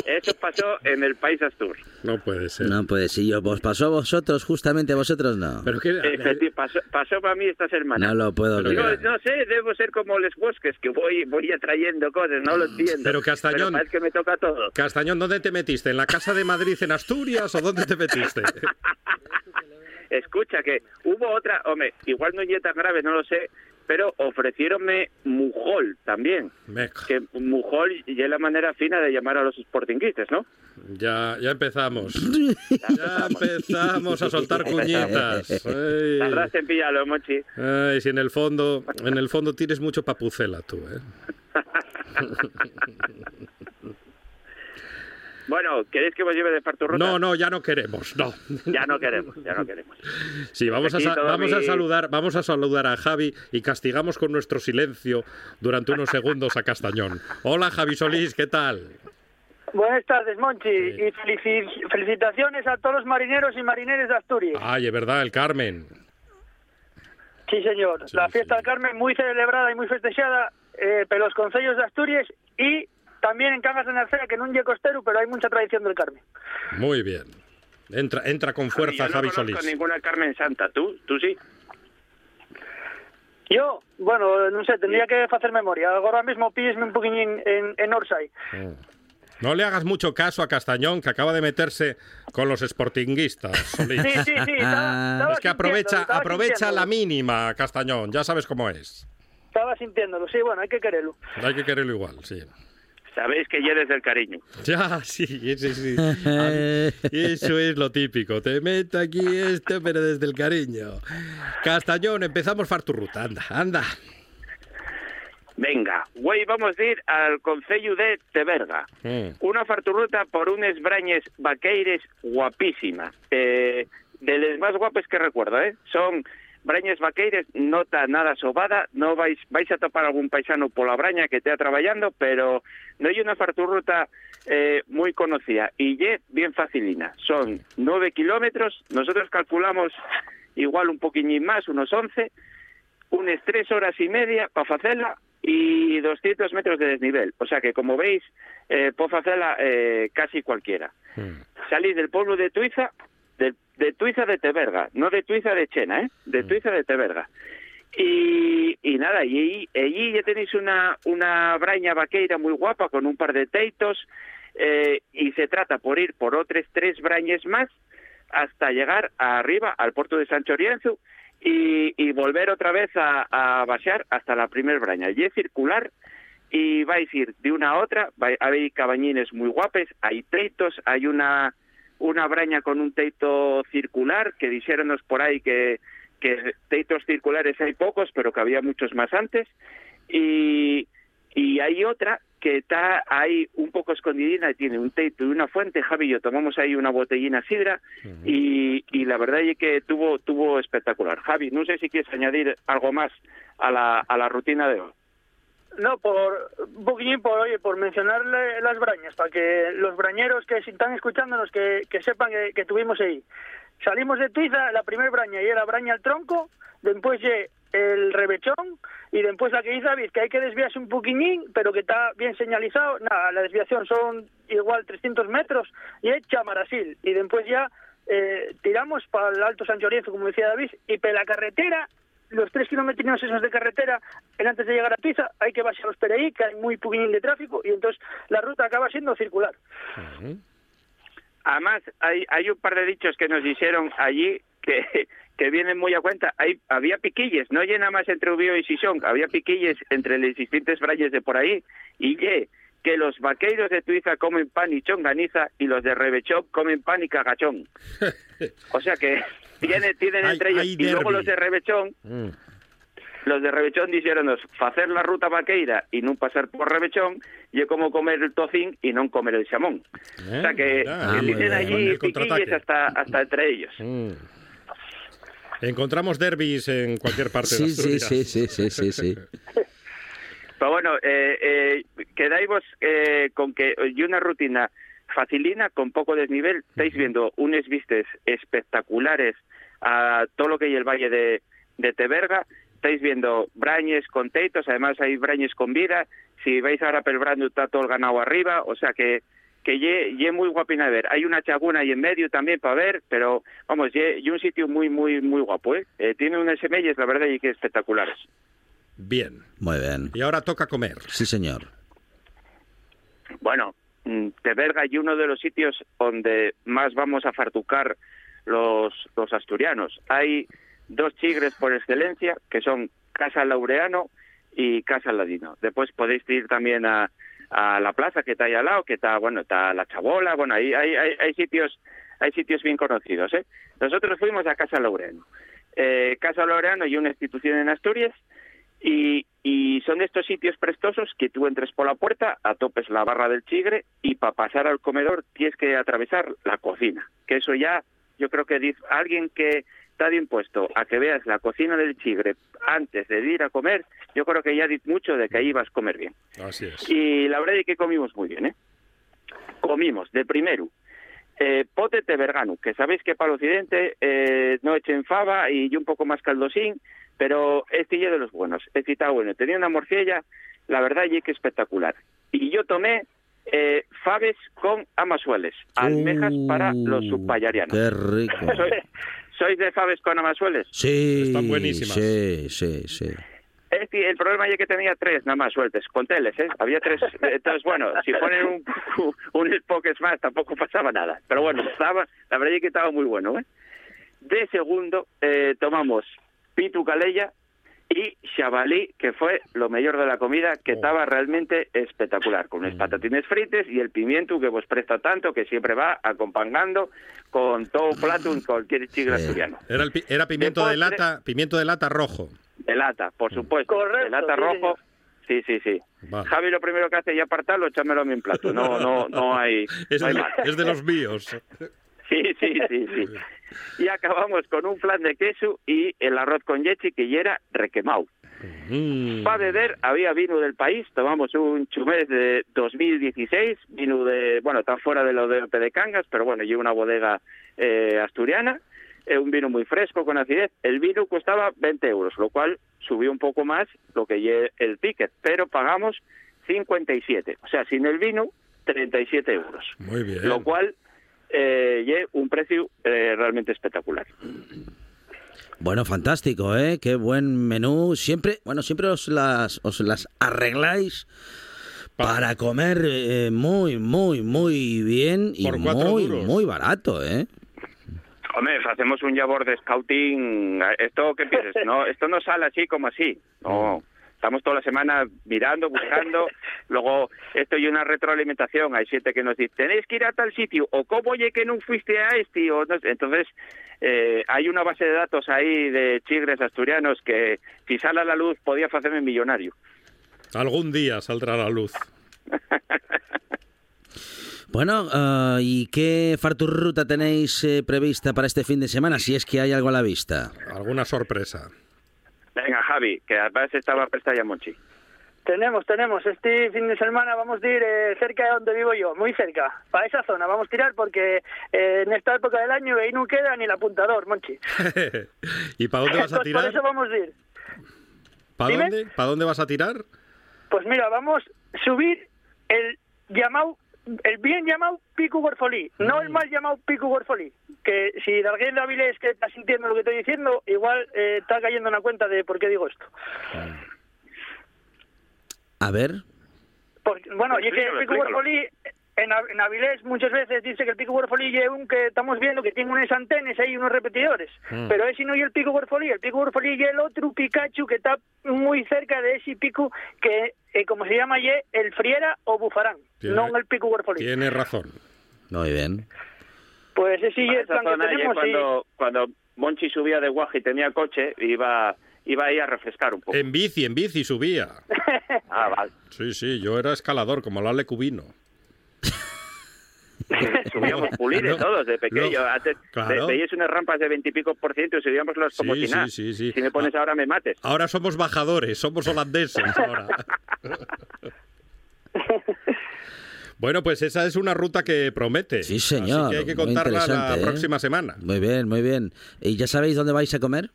Eso pasó en el País Astur. No puede ser. No puede ser. Yo, ¿Vos pasó a vosotros? Justamente a vosotros no. Pero que Efecti- pasó, pasó para mí esta semana. No lo puedo creer. no sé, debo ser como los bosques, que voy, voy atrayendo cosas, no lo entiendo. Pero Castañón- Pero que me toca todo. Castañón, ¿dónde te metiste? ¿En la casa de Madrid en Asturias o dónde te metiste? Escucha, que hubo otra, hombre, igual no es tan grave, no lo sé, pero ofrecieronme Mujol también. Que Mujol y es la manera fina de llamar a los sportinguistas, ¿no? Ya, ya empezamos. Ya empezamos a soltar cuñitas. Tardaste en pillarlo, Mochi. Ay, si en el fondo, en el fondo tienes mucho papucela tú, ¿eh? Bueno, ¿queréis que os lleve de Farturruta? No, no, ya no queremos, no. Ya no queremos, ya no queremos. Sí, vamos a, vamos a saludar, vamos a saludar a Javi y castigamos con nuestro silencio durante unos segundos a Castañón. Hola Javi Solís, ¿qué tal? Buenas tardes, Monchi, y felici- felicitaciones a todos los marineros y marineras de Asturias. Ay, es verdad, el Carmen. Sí, señor. la fiesta del Carmen muy celebrada y muy festejada eh, por los concellos de Asturias y también en Cangas de Narcea, que no es costero, pero hay mucha tradición del Carmen. Muy bien. Entra, entra con fuerza Yo Javi no conozco Solís. ninguna Carmen Santa, ¿tú? ¿Tú sí? Yo, bueno, no sé, tendría que hacer memoria. Ahora mismo píllesme un poquillín en, en Orsay. No le hagas mucho caso a Castañón, que acaba de meterse con los sportinguistas. Solís. Sí, sí, sí, estaba- estaba es que aprovecha, aprovecha la mínima, Castañón. Ya sabes cómo es. Estaba sintiéndolo, sí, bueno, hay que quererlo. Hay que quererlo igual, sí. Sabéis que ya desde el cariño. Ya, sí, sí, sí. Eso es lo típico. Te meto aquí esto, pero desde el cariño. Castañón, empezamos Farturruta. Anda, anda. Venga, güey, vamos a ir al Concello de Teberga. Una farturruta por unes brañes vaqueires guapísimas. Eh, de las más guapas que recuerdo, ¿eh? Son brañes vaqueires, no está nada sobada, no vais vais a topar algún paisano por la braña que esté trabajando, pero no hay una farturruta eh, muy conocida. Y ye bien facilina. Son nueve kilómetros, nosotros calculamos igual un poquillín más, unos 11, unas tres horas y media para hacerla y 200 metros de desnivel. O sea que, como veis, eh, puedo hacerla eh, casi cualquiera. Salís del pueblo de Tuiza, de, Tuiza de Teberga, no de Tuiza de Chena, ¿eh? de Tuiza de Teberga. Y, y nada, y allí, allí ya tenéis una, una braña vaqueira muy guapa con un par de teitos eh, y se trata por ir por otros tres brañes más hasta llegar arriba al puerto de San Chorienzo y, y volver otra vez a, a baixar hasta la primer braña. Y es circular y vais a ir de una a otra, hay cabañines muy guapes, hay teitos, hay una, una braña con un teito circular, que dijéronos por ahí que, que teitos circulares hay pocos, pero que había muchos más antes, y, y hay otra que está ahí un poco escondidina y tiene un teito y una fuente, Javi y yo tomamos ahí una botellina sidra y, y la verdad es que tuvo tuvo espectacular. Javi, no sé si quieres añadir algo más a la, a la rutina de hoy. No, por un por, oye, por mencionarle las brañas, para que los brañeros que están escuchándonos que, que sepan que, que tuvimos ahí. Salimos de Tuiza, la primera braña y era braña al tronco, después el revechón y después la que dice David, que hay que desviarse un poquillín, pero que está bien señalizado. Nada, la desviación son igual 300 metros y es Chamarasil. Y después ya eh, tiramos para el Alto San Llorenzo, como decía David, y para la carretera los tres kilómetros esos de carretera antes de llegar a Tuiza hay que baixarlos por ahí, que hay muy poquillín de tráfico y entonces la ruta acaba siendo circular. Además, hay, hay un par de dichos que nos hicieron allí que, que vienen muy a cuenta. Hay, había piquilles, no llena más entre Ubío y Sison, había piquilles entre los distintos brayes de por ahí. Y ye, que los vaqueiros de Tuiza comen pan y chonganiza y los de Rebechón comen pan y cagachón. O sea que tiene, tienen Hay- entre ellos. hay Y luego los de Rebechón, Mm. los de Rebechón dijeron hacer la ruta vaqueira y no pasar por Rebechón y es como comer el tocín y no comer el chamón. Eh, O sea que, ah, tienen allí piquilles hasta, hasta entre ellos. Mm. Encontramos derbis en cualquier parte de Sí, sí, Asturias. sí, sí, sí, sí, sí. Pero bueno, eh, eh, quedáis vos eh, con que y una rutina facilina con poco desnivel. Estáis viendo unes vistes espectaculares a todo lo que hay el valle de, de Teberga. Estáis viendo brañes con teitos, además hay brañes con vida. Si vais ahora pelbrando está todo el ganado arriba, o sea que que ye, ye muy guapina de ver. Hay una chaguna ahí en medio también para ver, pero vamos, ye, ye un sitio muy muy muy guapo, ¿eh? Eh, tiene unas semillas, la verdad, y que espectaculares. Bien. Muy bien. Y ahora toca comer. Sí, señor. Bueno, mm, Teberga y uno de los sitios donde más vamos a fartucar los, los asturianos. Hay dos chigres por excelencia, que son Casa Laureano y Casa Ladino. Después podéis ir también a, a la plaza que está ahí al lado, que está, bueno, está la Chabola, bueno, ahí hay, hay, hay sitios hay sitios bien conocidos, ¿eh? Nosotros fuimos a Casa Laureano. Eh, Casa Laureano y una institución en Asturias y, son estos sitios prestosos que tú entres por la puerta, atopes la barra del chigre y para pasar al comedor tienes que atravesar la cocina. Que eso ya, yo creo que alguien que está bien puesto a que veas la cocina del chigre antes de ir a comer, yo creo que ya dice mucho de que ahí vas a comer bien. Así es. Y la verdad es que comimos muy bien, ¿eh? Comimos, de primero, eh, pote tebergano, que sabéis que para el occidente eh, no echen fava y un poco más caldosín, pero este ya de los buenos, este está bueno. Tenía una morcilla, la verdad, y que espectacular. Y yo tomé eh, faves con amasueles, almejas para los subpayarianos. Qué rico. ¿Sois, de faves con amasueles? Sí, Están buenísimas. Sí, sí, sí. Este, el problema es que tenía tres nada más sueltes, con teles, ¿eh? Había tres. Entonces, bueno, si ponen un, un Spokes más tampoco pasaba nada. Pero bueno, estaba, la verdad es que estaba muy bueno, ¿eh? De segundo, eh, tomamos pitu calella y chavalí, que fue lo mejor de la comida, que estaba realmente espectacular, con unos patatines frites y el pimiento que vos presta tanto, que siempre va acompañando con todo plato en cualquier chigre asturiano. Era, el pi- era pimiento de lata, pimiento de lata rojo. De lata, por supuesto. de lata sí, rojo. Sí, sí, sí. Vale. Javi lo primero que hace es apartarlo, echámelo a mi plato. No, no, no hay. Es no hay de, más. es de los míos. Sí, sí, sí, sí. Y acabamos con un flan de queso y el arroz con leche que ya era requemado. Mm. Para beber había vino del país, tomamos un chumés de 2016, vino de, bueno, está fuera de lo de de Cangas, pero bueno, y una bodega eh, asturiana, eh, un vino muy fresco, con acidez. El vino costaba 20 euros, lo cual subió un poco más lo que el ticket, pero pagamos 57, o sea, sin el vino, 37 euros, Muy bien. lo cual eh, lle un precio eh, realmente espectacular. Bueno, fantástico, ¿eh? Qué buen menú. Siempre, bueno, siempre os las, os las arregláis para comer eh, muy, muy, muy bien y Por muy, duros. muy barato, ¿eh? Hombre, hacemos un labor de scouting. ¿Esto qué piensas? No, esto no sale así como así. No. Estamos toda la semana mirando, buscando. Luego, esto y una retroalimentación. Hay gente que nos dice, tenéis que ir a tal sitio. O cómo oye que no fuiste a este. O no. Entonces, eh, hay una base de datos ahí de chigres asturianos que, si sale a la luz, podía hacerme millonario. Algún día saldrá a la luz. Bueno, ah, ¿y qué farturruta tenéis eh, prevista para este fin de semana? Si es que hay algo a la vista. Alguna sorpresa. Venga, Javi, que además estaba presta ya Monchi. Tenemos, tenemos. Este fin de semana vamos a ir eh, cerca de donde vivo yo, muy cerca, para esa zona. Vamos a tirar porque eh, en esta época del año ahí no queda ni el apuntador, Monchi. ¿Y para dónde vas a Por tirar? eso vamos a ir. ¿Para dónde? ¿Para dónde vas a tirar? Pues mira, vamos a subir el llamado, el bien llamado Pico Gorfolí, no el mal llamado Pico Gorfolí. Que si alguien de Avilés que está sintiendo lo que estoy diciendo, igual eh, está cayendo en la cuenta de por qué digo esto. A ver. Porque, bueno, y es que Pico. Gorfolí en, en Avilés muchas veces dice que el pico Guerfolí es un que estamos viendo que tiene unas antenas ahí, unos repetidores. Mm. Pero ese no es el pico Guerfolí. El pico Guerfolí es el otro Pikachu que está muy cerca de ese pico que, eh, como se llama, ye, el Friera o Bufarán, Tiene- no el pico Guerfolí. Tienes razón. Muy bien. Pues ese sí es plan que zona, y tenemos. sí. cuando, cuando Monchi subía de Guaje y tenía coche, iba, iba ahí a refrescar un poco. En bici, en bici subía. Ah, vale. Sí, sí, yo era escalador, como el Ale Cubino. Subíamos pulires No, todos de pequeño. no, Antes claro. veíais unas rampas de veintipico por ciento y subíamos los como Sí, si nada. sí, sí, sí. Si me pones ahora me mates. Ahora somos bajadores, somos holandeses ahora. Bueno, pues esa es una ruta que promete. Sí, señor. Así que hay que contarla la ¿eh? próxima semana. Muy bien, muy bien. ¿Y ya sabéis dónde vais a comer?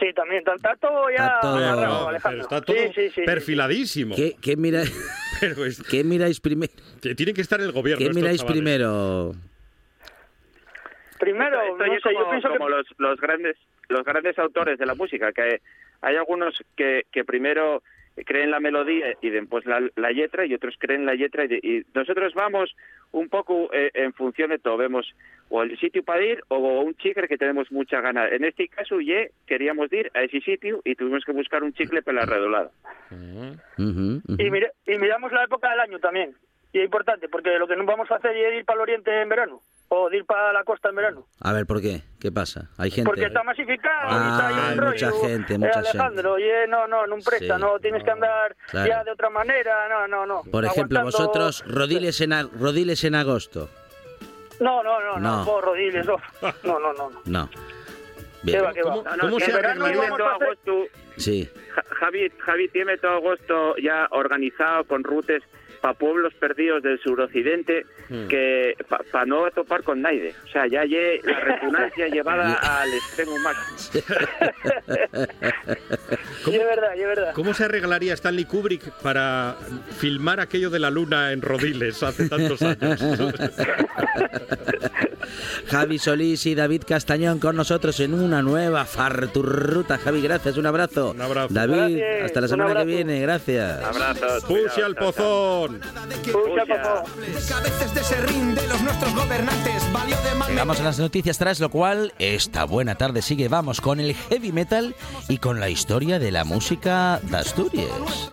Sí, también. Está, todo ya Está todo- agarrado, Alejandro. Está todo sí, sí, sí. perfiladísimo. ¿Qué, qué mira- Pero es- qué miráis primero? que tienen que estar en el gobierno. ¿Qué miráis chavales. primero? Primero, Esto no es sé, yo como, pienso que como los, los grandes los grandes autores de la música, que hay algunos que, que primero creen la melodía y después la, la letra y otros creen la letra y, de- y nosotros vamos un poco eh, en función de todo, vemos o el sitio para ir o un chicle que tenemos mucha ganas. En este caso, ye, queríamos ir a ese sitio y tuvimos que buscar un chicle para la redolada. Ujú. Y, mire- y miramos la época del año también. Y es importante, porque lo que no vamos a hacer es ir para el oriente en verano. O de ir para la costa en verano. A ver, ¿por qué? ¿Qué pasa? Hay gente. Porque está masificado. y está ahí Ah, hay rollo. mucha gente, Eh, mucha Alejandro, oye, no, no, no presta, Sí, no, tienes que andar claro. ya de otra manera, no, no, no. Por ejemplo, Aguantando- vosotros, rodiles en, ag- rodiles en agosto. No, no, no, no, No. por rodiles, no, no, no, no. no. No. ¿Qué Bien. va, qué va? No, no, ¿Cómo que se verano a agosto, Sí. Ja- Javi, Javi tiene todo agosto ya organizado con rutas para pueblos perdidos del suroccidente Hmm. que para no topar con nadie. O sea, ya lle la repugnancia llevada al extremo máximo. Y es verdad, es verdad. ¿Cómo se arreglaría Stanley Kubrick para filmar aquello de la luna en Rodiles hace tantos años? Javi Solís y David Castañón con nosotros en una nueva Farturruta. Javi, gracias, un abrazo. Un abrazo. David, Gracias, hasta la semana que viene, gracias. Abrazos. ¡Push al pozón! Pucha, papá. Cabezas de serrín de los nuestros gobernantes valió de mal Llegamos a las noticias tras lo cual esta buena tarde sigue. Vamos con el heavy metal y con la historia de la música de Asturias.